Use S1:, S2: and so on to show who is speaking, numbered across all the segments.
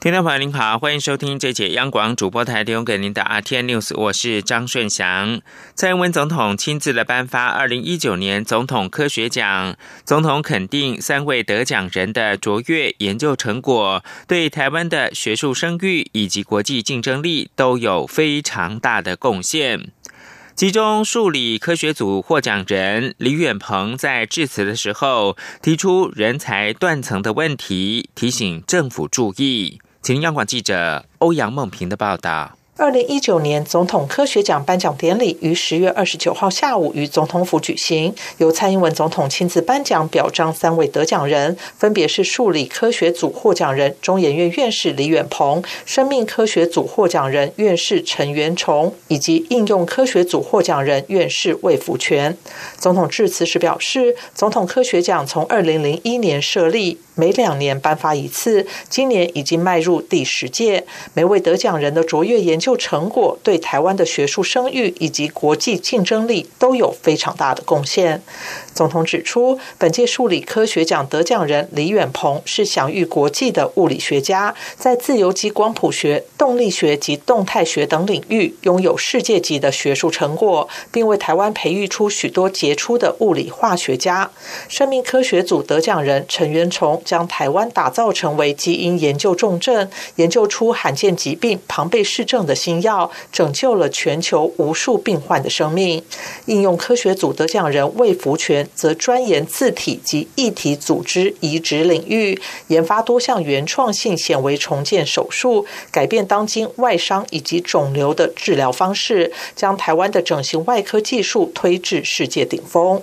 S1: 听众朋友您好，欢迎收听这节央广主播台提供给您的 RTN News，我是张顺祥。蔡英文总统亲自的颁发二零一九年总统科学奖，总统肯定三位得奖人的卓越研究成果，对台湾的学术声誉以及国际竞争力都有非常大的贡献。其中数理科学组获奖人李远鹏在致辞的时候，提出人才断层的问题，提醒政府注意。请央广记者欧阳梦平的报道。
S2: 二零一九年总统科学奖颁奖典礼于十月二十九号下午于总统府举行，由蔡英文总统亲自颁奖，表彰三位得奖人，分别是数理科学组获奖人中研院院士李远鹏、生命科学组获奖人院士陈元崇，以及应用科学组获奖人院士魏福全。总统致辞时表示，总统科学奖从二零零一年设立。每两年颁发一次，今年已经迈入第十届。每位得奖人的卓越研究成果，对台湾的学术声誉以及国际竞争力都有非常大的贡献。总统指出，本届数理科学奖得奖人李远鹏是享誉国际的物理学家，在自由基光谱学、动力学及动态学等领域拥有世界级的学术成果，并为台湾培育出许多杰出的物理化学家。生命科学组得奖人陈元崇将台湾打造成为基因研究重镇，研究出罕见疾病庞贝氏症的新药，拯救了全球无数病患的生命。应用科学组得奖人魏福全。则专研自体及异体组织移植领域，研发多项原创性显微重建手术，改变当今外伤以及肿瘤的治疗方式，将台湾的整形外科技术推至世界顶峰。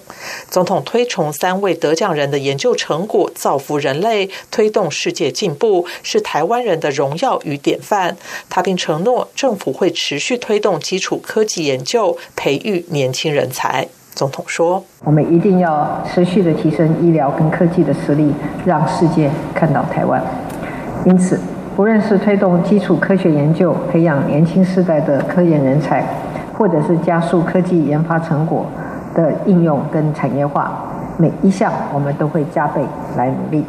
S2: 总统推崇三位得奖人的研究成果，造福人类，推动世界进步，是台湾人的荣耀与典范。他并承诺，政府会持续推动基础科技研究，培育年轻人才。总统说：“我们一定要持续的提升医疗跟科技的实力，让世界看到台湾。因此，不论是推动基础科学研究，培养年轻世代的科研人才，或者是加速科技研发成果的应用跟产业化，每一项我们都会加倍来努力。”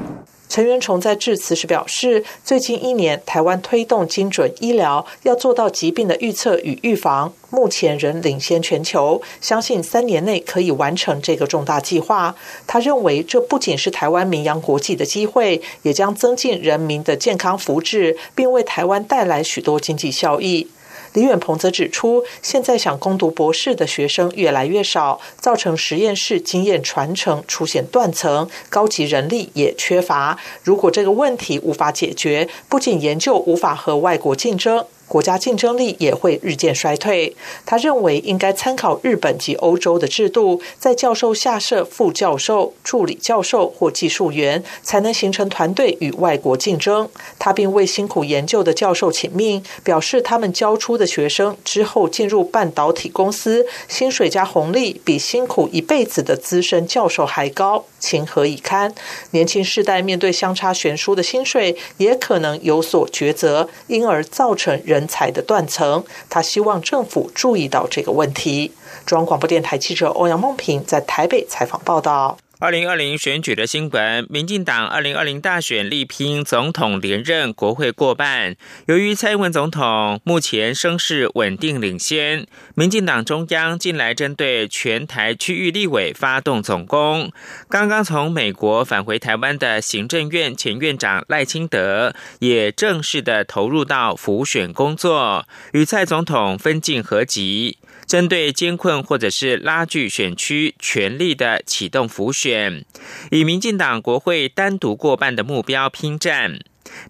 S2: 陈元崇在致辞时表示，最近一年，台湾推动精准医疗，要做到疾病的预测与预防，目前仍领先全球。相信三年内可以完成这个重大计划。他认为，这不仅是台湾名扬国际的机会，也将增进人民的健康福祉，并为台湾带来许多经济效益。李远鹏则指出，现在想攻读博士的学生越来越少，造成实验室经验传承出现断层，高级人力也缺乏。如果这个问题无法解决，不仅研究无法和外国竞争。国家竞争力也会日渐衰退。他认为应该参考日本及欧洲的制度，在教授下设副教授、助理教授或技术员，才能形成团队与外国竞争。他并为辛苦研究的教授请命，表示他们教出的学生之后进入半导体公司，薪水加红利比辛苦一辈子的资深教授还高，情何以堪？年轻世代面对相差悬殊的薪水，也可能有所抉择，因而造成人。人才的断层，他希望政府注意到这个问题。中央广播电台记者欧阳梦平在台北采访报道。
S1: 二零二零选举的新闻，民进党二零二零大选力拼总统连任，国会过半。由于蔡英文总统目前声势稳定领先，民进党中央近来针对全台区域立委发动总攻。刚刚从美国返回台湾的行政院前院长赖清德，也正式的投入到辅选工作，与蔡总统分进合集。针对监困或者是拉锯选区，全力的启动浮选，以民进党国会单独过半的目标拼战。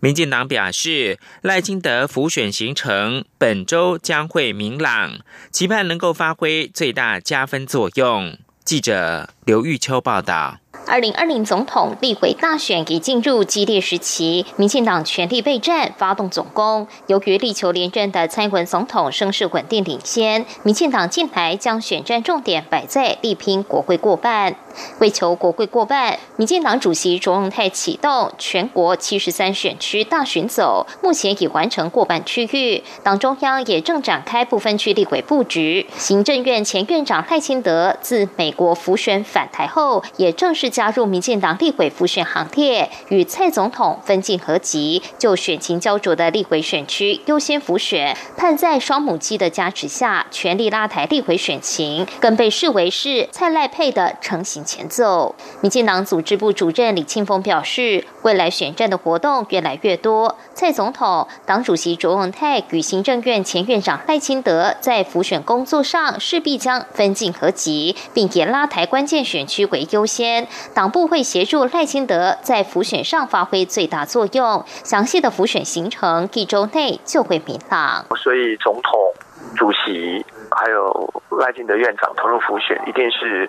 S1: 民进党表示，赖清德浮选行程本周将会明朗，期盼能够发挥最大加分作用。记者刘玉秋报道。
S3: 二零二零总统立委大选已进入激烈时期，民进党全力备战，发动总攻。由于力求连任的蔡英文总统声势稳定领先，民进党近来将选战重点摆在力拼国会过半。为求国会过半，民进党主席卓荣泰启动全国七十三选区大巡走，目前已完成过半区域。党中央也正展开不分区立委布局。行政院前院长赖清德自美国浮选返台后，也正是加入民进党立委浮选行列，与蔡总统分进合集，就选情焦灼的立委选区优先浮选，盼在双母鸡的加持下，全力拉抬立委选情，更被视为是蔡赖配的成型。前奏，民进党组织部主任李庆峰表示，未来选战的活动越来越多。蔡总统、党主席卓永泰与行政院前院长赖清德在辅选工作上势必将分进合集，并以拉抬关键选区为优先。党部会协助赖清德在浮选上发挥最大作用。详细的浮选行程一周内就会明朗。
S4: 所以，总统、主席还有赖清德院长投入浮选，一定是。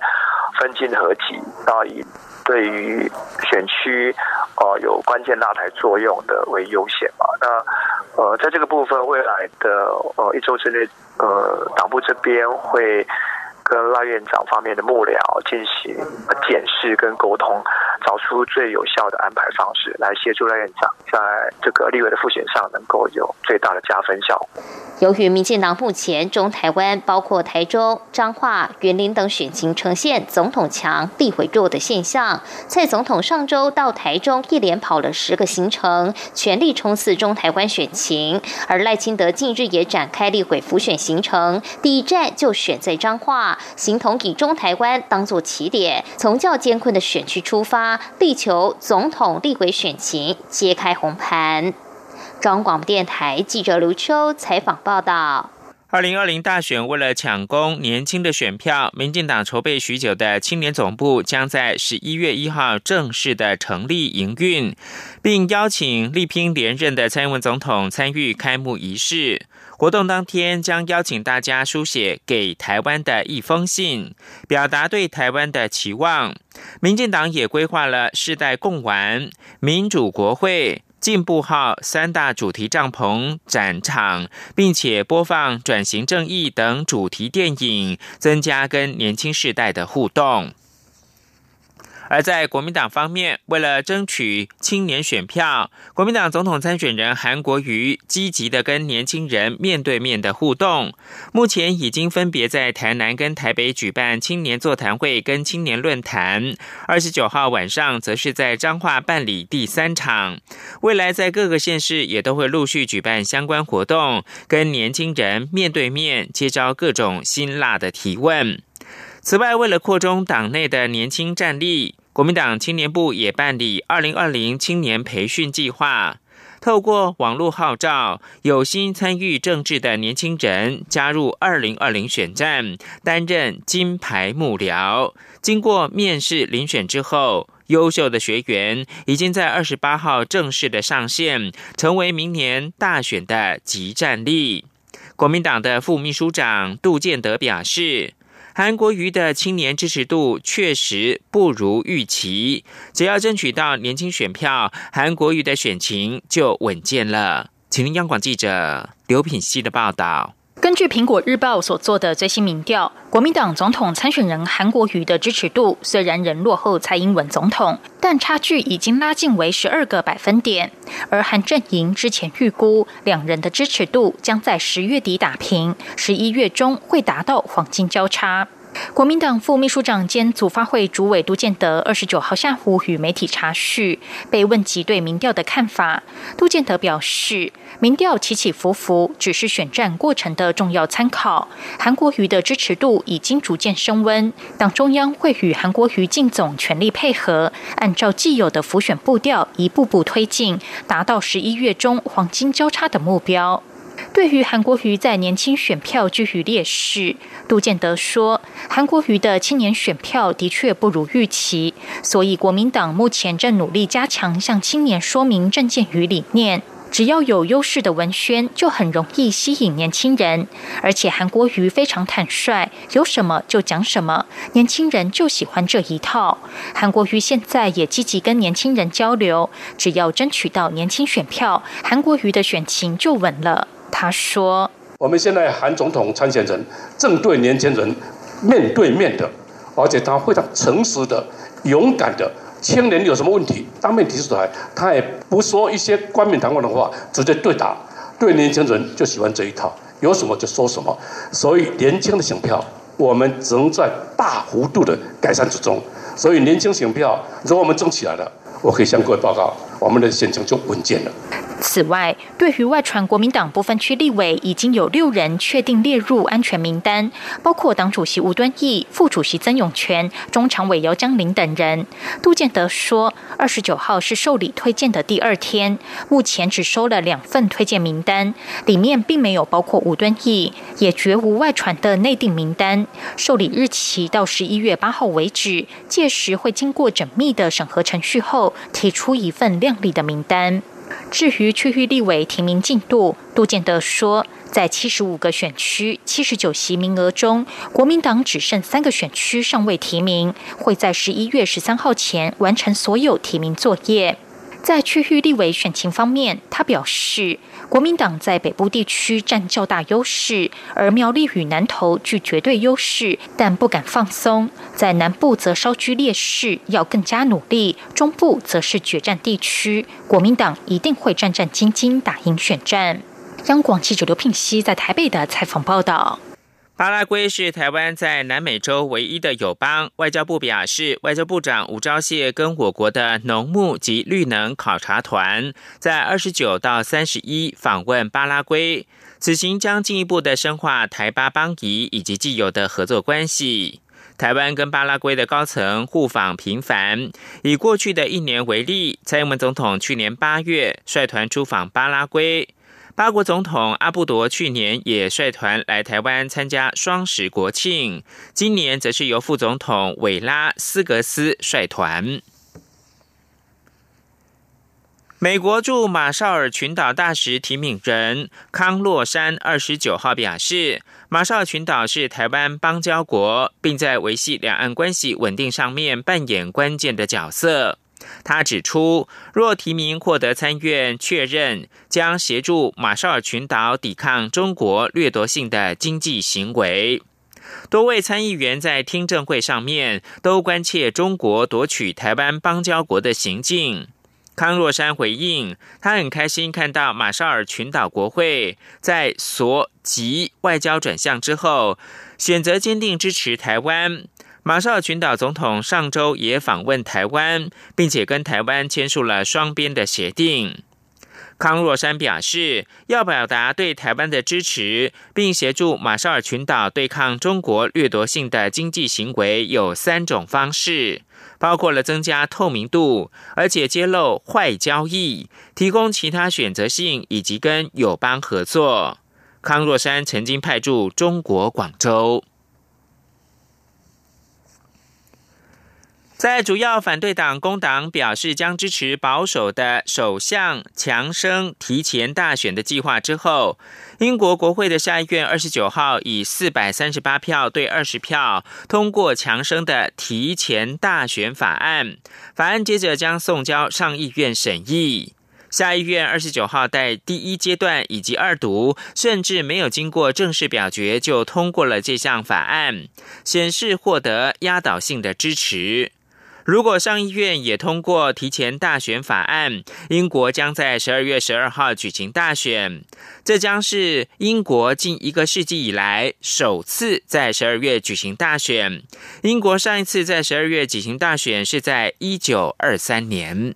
S4: 分进合集，那以对于选区呃有关键拉台作用的为优先嘛。那呃在这个部分，未来的呃一周之内，呃党部这边会跟赖院长方面的幕僚进行检视跟沟通，找出最有效的安排方式，来协助赖院长在这个立委的复选上能够有最大的加分效果。
S3: 由于民进党目前中台湾包括台中、彰化、云林等选情呈现总统强、立委弱的现象，蔡总统上周到台中一连跑了十个行程，全力冲刺中台湾选情。而赖清德近日也展开立委辅选行程，第一站就选在彰化，形同以中台湾当作起点，从较艰困的选区出发，力求总统立委选情揭开红盘。中央广播电台记者刘秋采访报道：
S1: 二零二零大选为了抢攻年轻的选票，民进党筹备许久的青年总部将在十一月一号正式的成立营运，并邀请力拼连任的蔡英文总统参与开幕仪式。活动当天将邀请大家书写给台湾的一封信，表达对台湾的期望。民进党也规划了世代共玩、民主国会。进步号三大主题帐篷展场，并且播放转型正义等主题电影，增加跟年轻世代的互动。而在国民党方面，为了争取青年选票，国民党总统参选人韩国瑜积极的跟年轻人面对面的互动。目前已经分别在台南跟台北举办青年座谈会跟青年论坛，二十九号晚上则是在彰化办理第三场。未来在各个县市也都会陆续举办相关活动，跟年轻人面对面接招各种辛辣的提问。此外，为了扩充党内的年轻战力。国民党青年部也办理二零二零青年培训计划，透过网络号召有心参与政治的年轻人加入二零二零选战，担任金牌幕僚。经过面试遴选之后，优秀的学员已经在二十八号正式的上线，成为明年大选的集战力。国民党的副秘书长杜建德表示。韩国瑜的青年支持度确实不如预期，只要争取到年轻选票，韩国瑜的选情就稳健了。请听央广记者刘品希的报道。
S5: 根据苹果日报所做的最新民调，国民党总统参选人韩国瑜的支持度虽然仍落后蔡英文总统，但差距已经拉近为十二个百分点。而韩阵营之前预估，两人的支持度将在十月底打平，十一月中会达到黄金交叉。国民党副秘书长兼组发会主委杜建德二十九号下午与媒体查叙，被问及对民调的看法，杜建德表示，民调起起伏伏，只是选战过程的重要参考。韩国瑜的支持度已经逐渐升温，党中央会与韩国瑜进总全力配合，按照既有的浮选步调，一步步推进，达到十一月中黄金交叉的目标。对于韩国瑜在年轻选票居于劣势，杜建德说，韩国瑜的青年选票的确不如预期，所以国民党目前正努力加强向青年说明政见与理念。只要有优势的文宣，就很容易吸引年轻人。而且韩国瑜非常坦率，有什么就讲什么，年轻人就喜欢这一套。韩国瑜现在也积极跟年轻人交流，只要争取到年轻选票，韩国瑜的选情就稳了。他说：“
S6: 我们现在韩总统参选人正对年轻人面对面的，而且他非常诚实的、勇敢的。”青年有什么问题，当面提出来，他也不说一些冠冕堂皇的话，直接对答。对年轻人就喜欢这一套，有什么就说什么。所以年轻的选票，我们只能在大幅度的改善之中。所以年轻选票，如果我们争起来了，我可以向各位报告，我们的选情就稳健了。
S5: 此外，对于外传国民党部分区立委已经有六人确定列入安全名单，包括党主席吴敦义、副主席曾永权、中常委姚江林等人。杜建德说，二十九号是受理推荐的第二天，目前只收了两份推荐名单，里面并没有包括吴敦义，也绝无外传的内定名单。受理日期到十一月八号为止，届时会经过缜密的审核程序后，提出一份亮丽的名单。至于区域立委提名进度，杜建德说，在七十五个选区、七十九席名额中，国民党只剩三个选区尚未提名，会在十一月十三号前完成所有提名作业。在区域立委选情方面，他表示，国民党在北部地区占较大优势，而苗栗与南投具绝对优势，但不敢放松。在南部则稍居劣势，要更加努力。中部则是决战地区，国民党一定会战战兢兢打赢选战。央广记者刘聘熙在台北的采访报道。
S1: 巴拉圭是台湾在南美洲唯一的友邦。外交部表示，外交部长吴钊燮跟我国的农牧及绿能考察团在二十九到三十一访问巴拉圭，此行将进一步的深化台巴邦谊以及既有的合作关系。台湾跟巴拉圭的高层互访频繁。以过去的一年为例，蔡英文总统去年八月率团出访巴拉圭。巴国总统阿布多去年也率团来台湾参加双十国庆，今年则是由副总统韦拉斯格斯率团。美国驻马绍尔群岛大使提名人康洛山二十九号表示，马绍尔群岛是台湾邦交国，并在维系两岸关系稳定上面扮演关键的角色。他指出，若提名获得参院确认，将协助马绍尔群岛抵抗中国掠夺性的经济行为。多位参议员在听证会上面都关切中国夺取台湾邦交国的行径。康若山回应，他很开心看到马绍尔群岛国会在所及外交转向之后，选择坚定支持台湾。马绍尔群岛总统上周也访问台湾，并且跟台湾签署了双边的协定。康若山表示，要表达对台湾的支持，并协助马绍尔群岛对抗中国掠夺性的经济行为，有三种方式，包括了增加透明度，而且揭露坏交易，提供其他选择性，以及跟友邦合作。康若山曾经派驻中国广州。在主要反对党工党表示将支持保守的首相强生提前大选的计划之后，英国国会的下议院二十九号以四百三十八票对二十票通过强生的提前大选法案，法案接着将送交上议院审议。下议院二十九号在第一阶段以及二读，甚至没有经过正式表决就通过了这项法案，显示获得压倒性的支持。如果上议院也通过提前大选法案，英国将在十二月十二号举行大选。这将是英国近一个世纪以来首次在十二月举行大选。英国上一次在十二月举行大选是在一九二三年。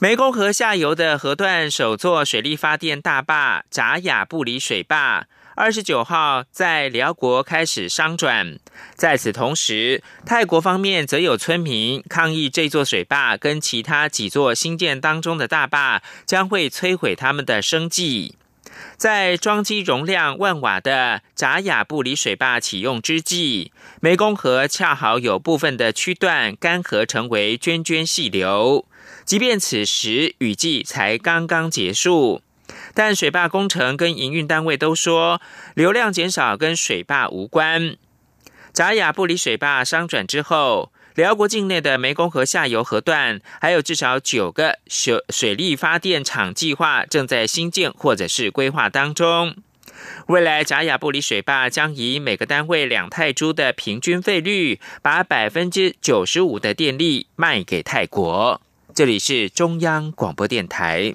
S1: 湄公河下游的河段首座水力发电大坝扎雅布里水坝。二十九号在辽国开始商转，在此同时，泰国方面则有村民抗议这座水坝跟其他几座新建当中的大坝将会摧毁他们的生计。在装机容量万瓦的扎雅布里水坝启用之际，湄公河恰好有部分的区段干涸，成为涓涓细流。即便此时雨季才刚刚结束，但水坝工程跟营运单位都说，流量减少跟水坝无关。扎雅布里水坝商转之后，辽国境内的湄公河下游河段还有至少九个水水力发电厂计划正在新建或者是规划当中。未来贾雅布里水坝将以每个单位两泰铢的平均费率，把百分之九十五的电力卖给泰国。这里是中央广播电台。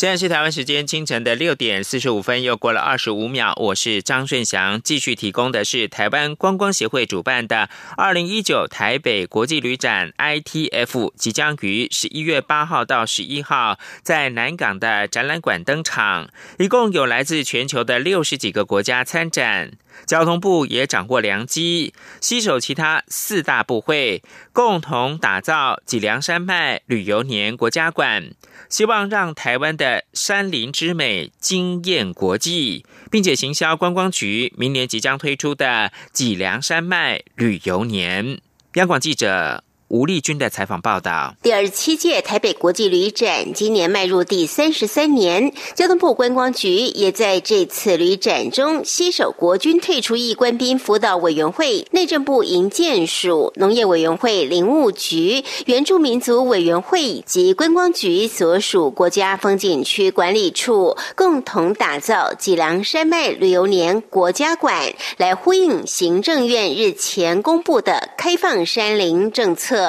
S1: 现在是台湾时间清晨的六点四十五分，又过了二十五秒。我是张顺祥，继续提供的是台湾观光协会主办的二零一九台北国际旅展 （ITF），即将于十一月八号到十一号在南港的展览馆登场，一共有来自全球的六十几个国家参展。交通部也掌握良机，携手其他四大部会，共同打造脊梁山脉旅游年国家馆，希望让台湾的山林之美惊艳国际，并且行销观光局明年即将推出的脊梁山脉旅游年。央广记者。吴丽君的采访报道：
S7: 第二十七届台北国际旅展今年迈入第三十三年，交通部观光局也在这次旅展中携手国军退出役官兵辅导委员会、内政部营建署、农业委员会林务局、原住民族委员会及观光局所属国家风景区管理处，共同打造脊梁山脉旅游年国家馆，来呼应行政院日前公布的开放山林政策。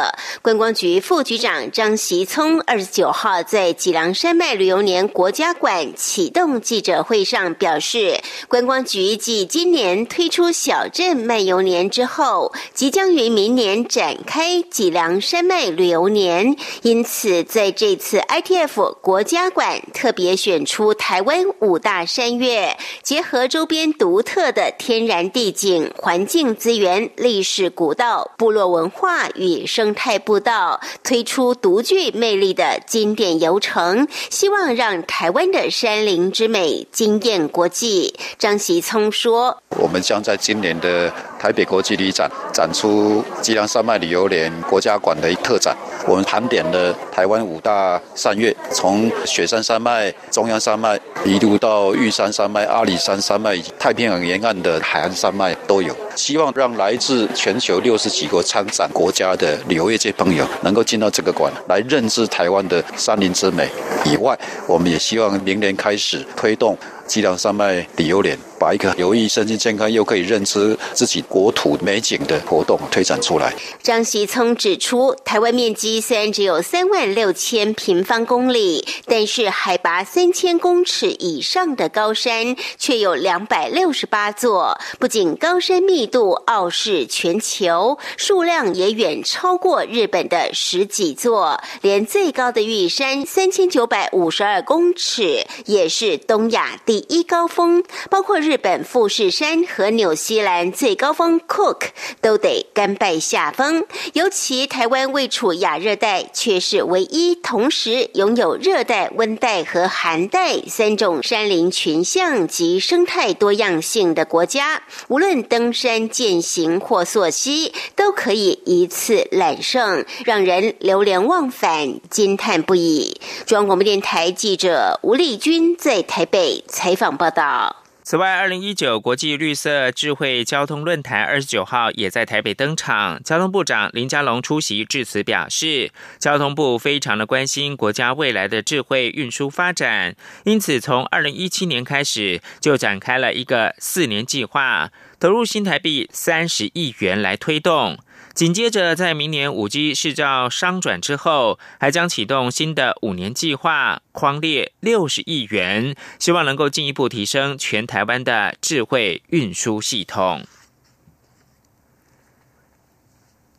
S7: 观光局副局长张习聪二十九号在脊梁山脉旅游年国家馆启动记者会上表示，观光局继今年推出小镇漫游年之后，即将于明年展开脊梁山脉旅游年，因此在这次 ITF 国家馆特别选出台湾五大山岳，结合周边独特的天然地景、环境资源、历史古道、部落文化与生。生态步道推出独具魅力的经典游程，希望让台湾的山林之美惊艳国际。张习聪说：“
S8: 我们将在今年的台北国际旅展展出吉良山脉旅游连国家馆的特展。我们盘点了台湾五大山岳，从雪山山脉、中央山脉，一路到玉山山脉、阿里山山脉以及太平洋沿岸的海岸山脉都有。希望让来自全球六十几个参展国家的。”旅游业界朋友能够进到这个馆来认知台湾的山林之美。以外，我们也希望明年开始推动脊梁山脉旅游年。把一个有益身心健康又可以认知自己国土美景的活动推展出来。
S7: 张习聪指出，台湾面积虽然只有三万六千平方公里，但是海拔三千公尺以上的高山却有两百六十八座，不仅高山密度傲视全球，数量也远超过日本的十几座。连最高的玉山三千九百五十二公尺，也是东亚第一高峰，包括日。本富士山和纽西兰最高峰 Cook 都得甘拜下风，尤其台湾位处亚热带，却是唯一同时拥有热带、温带和寒带三种山林群像及生态多样性的国家。无论登山、健行或溯溪，都可以一次揽胜，让人流连忘返、惊叹不已。中央广播电台记者吴丽君在台北采访报道。
S1: 此外，二零一九国际绿色智慧交通论坛二十九号也在台北登场。交通部长林佳龙出席致辞，表示，交通部非常的关心国家未来的智慧运输发展，因此从二零一七年开始就展开了一个四年计划，投入新台币三十亿元来推动。紧接着，在明年五 G 市照商转之后，还将启动新的五年计划，框列六十亿元，希望能够进一步提升全台湾的智慧运输系统。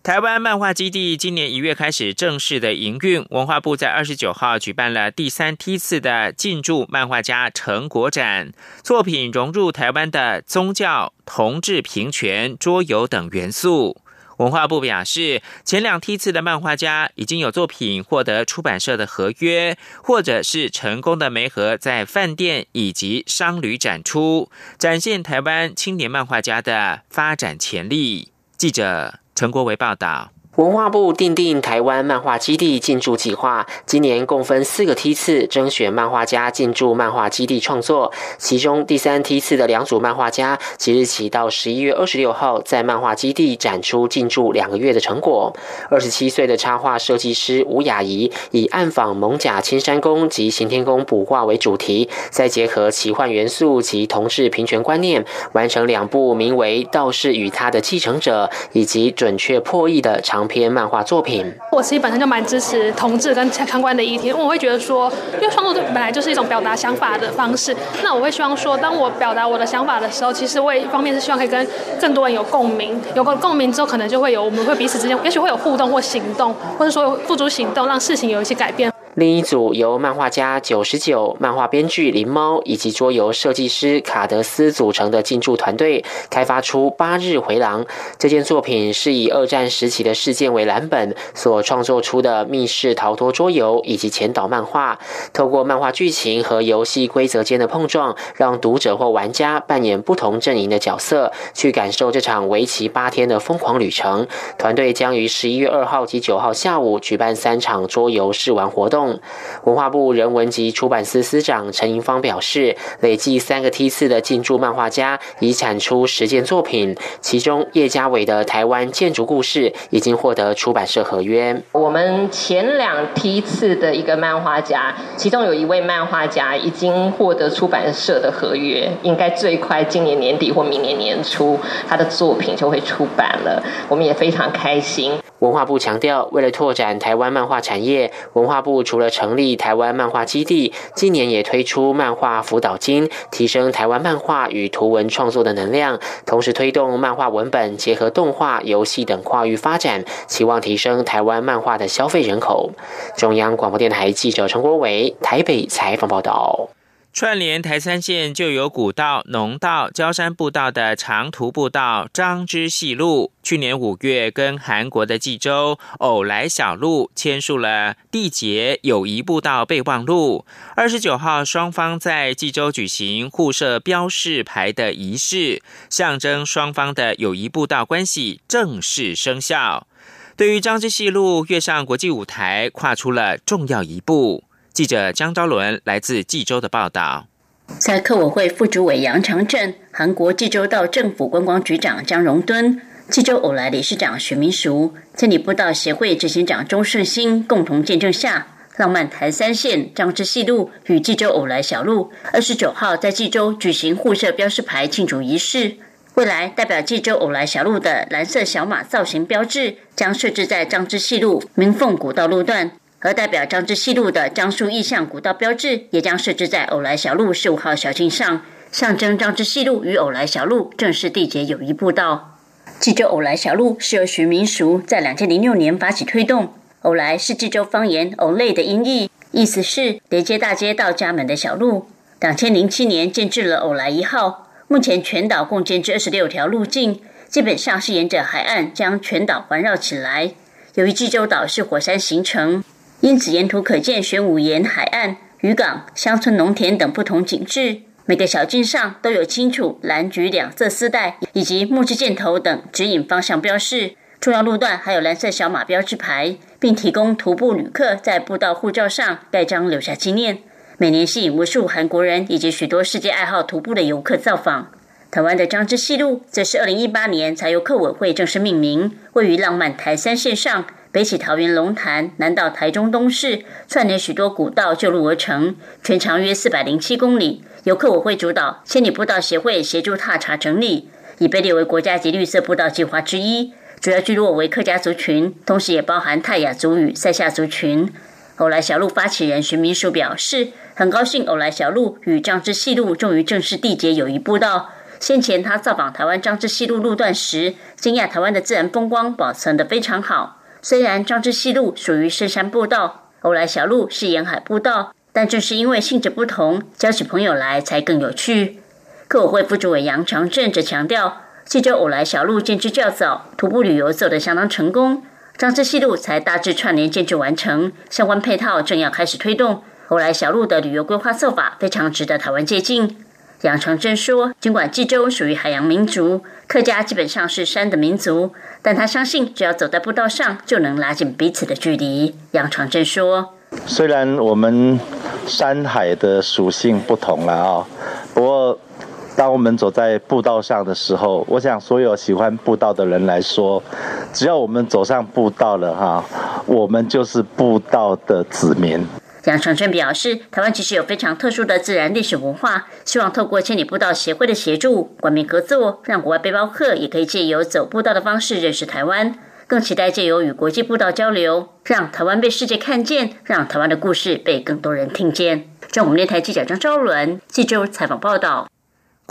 S1: 台湾漫画基地今年一月开始正式的营运，文化部在二十九号举办了第三梯次的进驻漫画家成果展，作品融入台湾的宗教、同志、平权、桌游等元素。文化部表示，前两梯次的漫画家已经有作品获得出版社的合约，或者是成功的媒合在饭店以及商旅展出，展现台湾青年漫画家的发展潜力。记者陈国维报道。
S9: 文化部订定台湾漫画基地进驻计划，今年共分四个梯次征选漫画家进驻漫画基地创作。其中第三梯次的两组漫画家，即日起到十一月二十六号在漫画基地展出进驻两个月的成果。二十七岁的插画设计师吴雅怡，以暗访蒙甲青山宫及行天宫卜卦为主题，再结合奇幻元素及同志平权观念，完成两部名为《道士与他的继承者》以及准确破译的长。长篇漫画作品，
S10: 我自己本身就蛮支持同志跟相关的议题，因为我会觉得说，因为创作本来就是一种表达想法的方式，那我会希望说，当我表达我的想法的时候，其实我一方面是希望可以跟更多人有共鸣，有个共鸣之后，可能就会有我们会彼此之间，也许会有互动或行动，或者说付诸行动，让事情有一些改变。
S9: 另一组由漫画家九十九、漫画编剧林猫以及桌游设计师卡德斯组成的进驻团队，开发出《八日回廊》这件作品，是以二战时期的事件为蓝本所创作出的密室逃脱桌游以及前导漫画。透过漫画剧情和游戏规则间的碰撞，让读者或玩家扮演不同阵营的角色，去感受这场为期八天的疯狂旅程。团队将于十一月二号及九号下午举办三场桌游试玩活动。文化部人文及出版司司长陈银芳表示，累计三个梯次的进驻漫画家已产出十件作品，其中叶家伟的《台湾建筑故事》已经获得出版社合约。
S11: 我们前两梯次的一个漫画家，其中有一位漫画家已经获得出版社的合约，应该最快今年年底或明年年初，他的作品就会出版了。我们也非常开心。
S9: 文化部强调，为了拓展台湾漫画产业，文化部除了成立台湾漫画基地，今年也推出漫画辅导金，提升台湾漫画与图文创作的能量，同时推动漫画文本结合动画、游戏等跨域发展，期望提升台湾漫画的消费人口。中央广播电台记者陈国伟台北采访报道。
S1: 串联台三线就有古道、农道、焦山步道的长途步道张之细路，去年五月跟韩国的济州偶来小路签署了缔结友谊步道备忘录。二十九号，双方在济州举行互设标示牌的仪式，象征双方的友谊步道关系正式生效。对于张之细路跃上国际舞台，跨出了重要一步。记者江昭伦来自济州的报道，
S12: 在客委会副主委杨长正、韩国济州道政府观光局长江荣敦、济州偶来理事长许明淑、千里步道协会执行长钟顺兴共同见证下，浪漫台三线张之细路与济州偶来小路二十九号在济州举行互设标识牌庆祝仪式。未来代表济州偶来小路的蓝色小马造型标志将设置在张之细路明凤古道路段。而代表张之西路的樟树意象古道标志，也将设置在偶来小路十五号小径上，象征张之西路与偶来小路正式缔结友谊步道。济州偶来小路是由徐明俗在两千零六年发起推动。偶来是济州方言“偶类”的音译，意思是连接大街到家门的小路。两千零七年建制了偶来一号，目前全岛共建制二十六条路径，基本上是沿着海岸将全岛环绕起来。由于济州岛是火山形成。因此，沿途可见玄武岩海岸、渔港、乡村、农田等不同景致。每个小径上都有清楚蓝、橘两色丝带，以及木质箭头等指引方向标示。重要路段还有蓝色小马标志牌，并提供徒步旅客在步道护照上盖章留下纪念。每年吸引无数韩国人以及许多世界爱好徒步的游客造访。台湾的张之细路，则是二零一八年才由客委会正式命名，位于浪漫台三线上。北起桃园龙潭，南到台中东市，串联许多古道旧路而成，全长约四百零七公里。由客委会主导，千里步道协会协助踏查整理，已被列为国家级绿色步道计划之一。主要聚落为客家族群，同时也包含泰雅族与塞夏族群。偶来小路发起人徐明书表示，很高兴偶来小路与张之细路终于正式缔结友谊步道。先前他造访台湾张之细路路段时，惊讶台湾的自然风光保存得非常好。虽然张之西路属于深山步道，欧来小路是沿海步道，但正是因为性质不同，交起朋友来才更有趣。客委会副主委杨长正则强调，济州偶来小路建制较早，徒步旅游走得相当成功。张志西路才大致串联建制完成，相关配套正要开始推动。偶来小路的旅游规划做法非常值得台湾借鉴。杨长正说：“尽管济州属于海洋民族，客家基本上是山的民族，但他相信只要走在步道上，就能拉近彼此的距离。”杨长正说：“
S13: 虽然我们山海的属性不同了啊，不过当我们走在步道上的时候，我想所有喜欢步道的人来说，只要我们走上步道了哈，我们就是步道的子民。”
S12: 杨长春表示，台湾其实有非常特殊的自然历史文化，希望透过千里步道协会的协助，官民合作，让国外背包客也可以借由走步道的方式认识台湾，更期待借由与国际步道交流，让台湾被世界看见，让台湾的故事被更多人听见。中国电台记者张昭伦记者采访报道。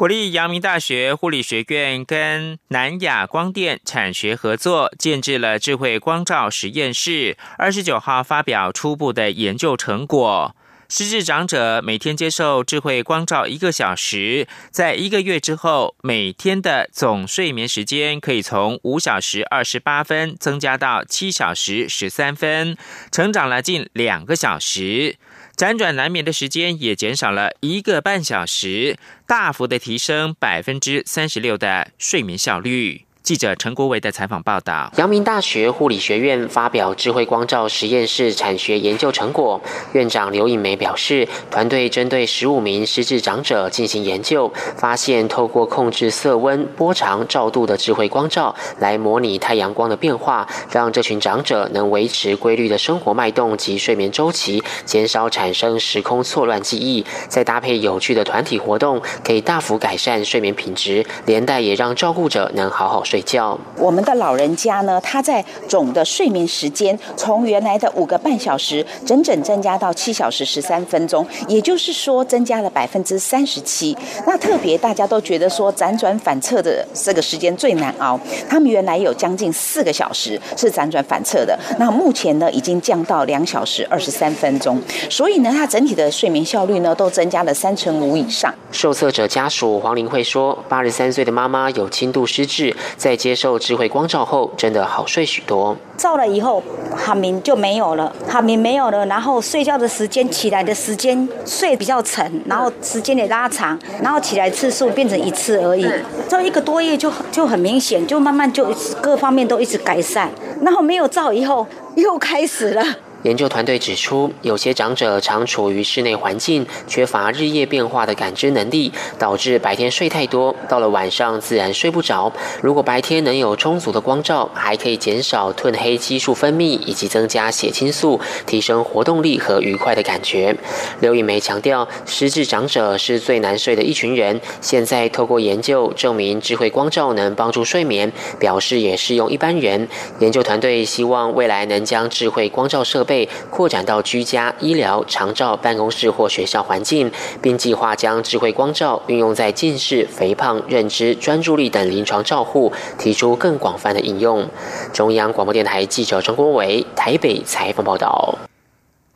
S1: 国立阳明大学护理学院跟南亚光电产学合作，建制了智慧光照实验室。二十九号发表初步的研究成果，失智长者每天接受智慧光照一个小时，在一个月之后，每天的总睡眠时间可以从五小时二十八分增加到七小时十三分，成长了近两个小时。辗转难眠的时间也减少了一个半小时，大幅的提升百分之三十六的睡眠效率。记者陈国伟的采访报道：
S9: 阳明大学护理学院发表智慧光照实验室产学研究成果。院长刘颖梅表示，团队针对十五名失智长者进行研究，发现透过控制色温、波长、照度的智慧光照来模拟太阳光的变化，让这群长者能维持规律的生活脉动及睡眠周期，减少产生时空错乱记忆。再搭配有趣的团体活动，可以大幅改善睡眠品质，连带也让照顾者能好好。睡觉，
S14: 我们的老人家呢，他在总的睡眠时间从原来的五个半小时，整整增加到七小时十三分钟，也就是说增加了百分之三十七。那特别大家都觉得说辗转反侧的这个时间最难熬，他们原来有将近四个小时是辗转反侧的，那目前呢已经降到两小时二十三分钟，所以呢，他整体的睡眠效率呢都增加了三成五以上。
S9: 受测者家属黄玲慧说，八十三岁的妈妈有轻度失智。在接受智慧光照后，真的好睡许多。
S15: 照了以后，哈明就没有了，哈明没有了，然后睡觉的时间、起来的时间睡比较沉，然后时间也拉长，然后起来次数变成一次而已。照一个多月就就很明显，就慢慢就各方面都一直改善。然后没有照以后，又开始了。
S9: 研究团队指出，有些长者常处于室内环境，缺乏日夜变化的感知能力，导致白天睡太多，到了晚上自然睡不着。如果白天能有充足的光照，还可以减少褪黑激素分泌，以及增加血清素，提升活动力和愉快的感觉。刘以梅强调，失智长者是最难睡的一群人。现在透过研究证明，智慧光照能帮助睡眠，表示也适用一般人。研究团队希望未来能将智慧光照设备被。扩展到居家、医疗、长照、办公室或学校环境，并计划将智慧光照运用在近视、肥胖、认知、专注力等临床照护，提出更广泛的应用。中央广播电台记者张国伟台北采访报道。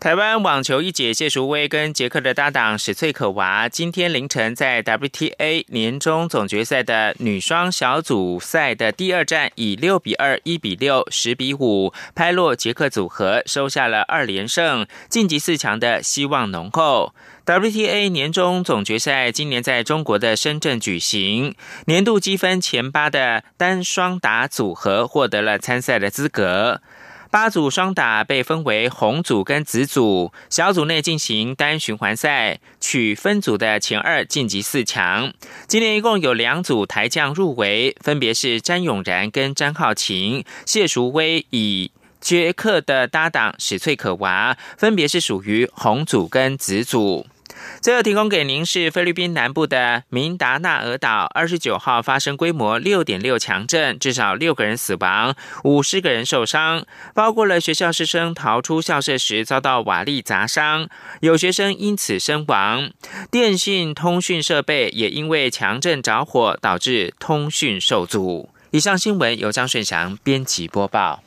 S1: 台湾网球一姐谢淑薇跟捷克的搭档史翠可娃，今天凌晨在 WTA 年终总决赛的女双小组赛的第二战，以六比二、一比六、十比五拍落捷克组合，收下了二连胜，晋级四强的希望浓厚。WTA 年终总决赛今年在中国的深圳举行，年度积分前八的单双打组合获得了参赛的资格。八组双打被分为红组跟紫组，小组内进行单循环赛，取分组的前二晋级四强。今年一共有两组台将入围，分别是詹永然跟詹浩晴，谢淑薇以捷克的搭档史翠可娃，分别是属于红组跟紫组。最后提供给您是菲律宾南部的明达纳尔岛，二十九号发生规模六点六强震，至少六个人死亡，五十个人受伤，包括了学校师生逃出校舍时遭到瓦砾砸伤，有学生因此身亡。电信通讯设备也因为强震着火，导致通讯受阻。以上新闻由张顺祥编辑播报。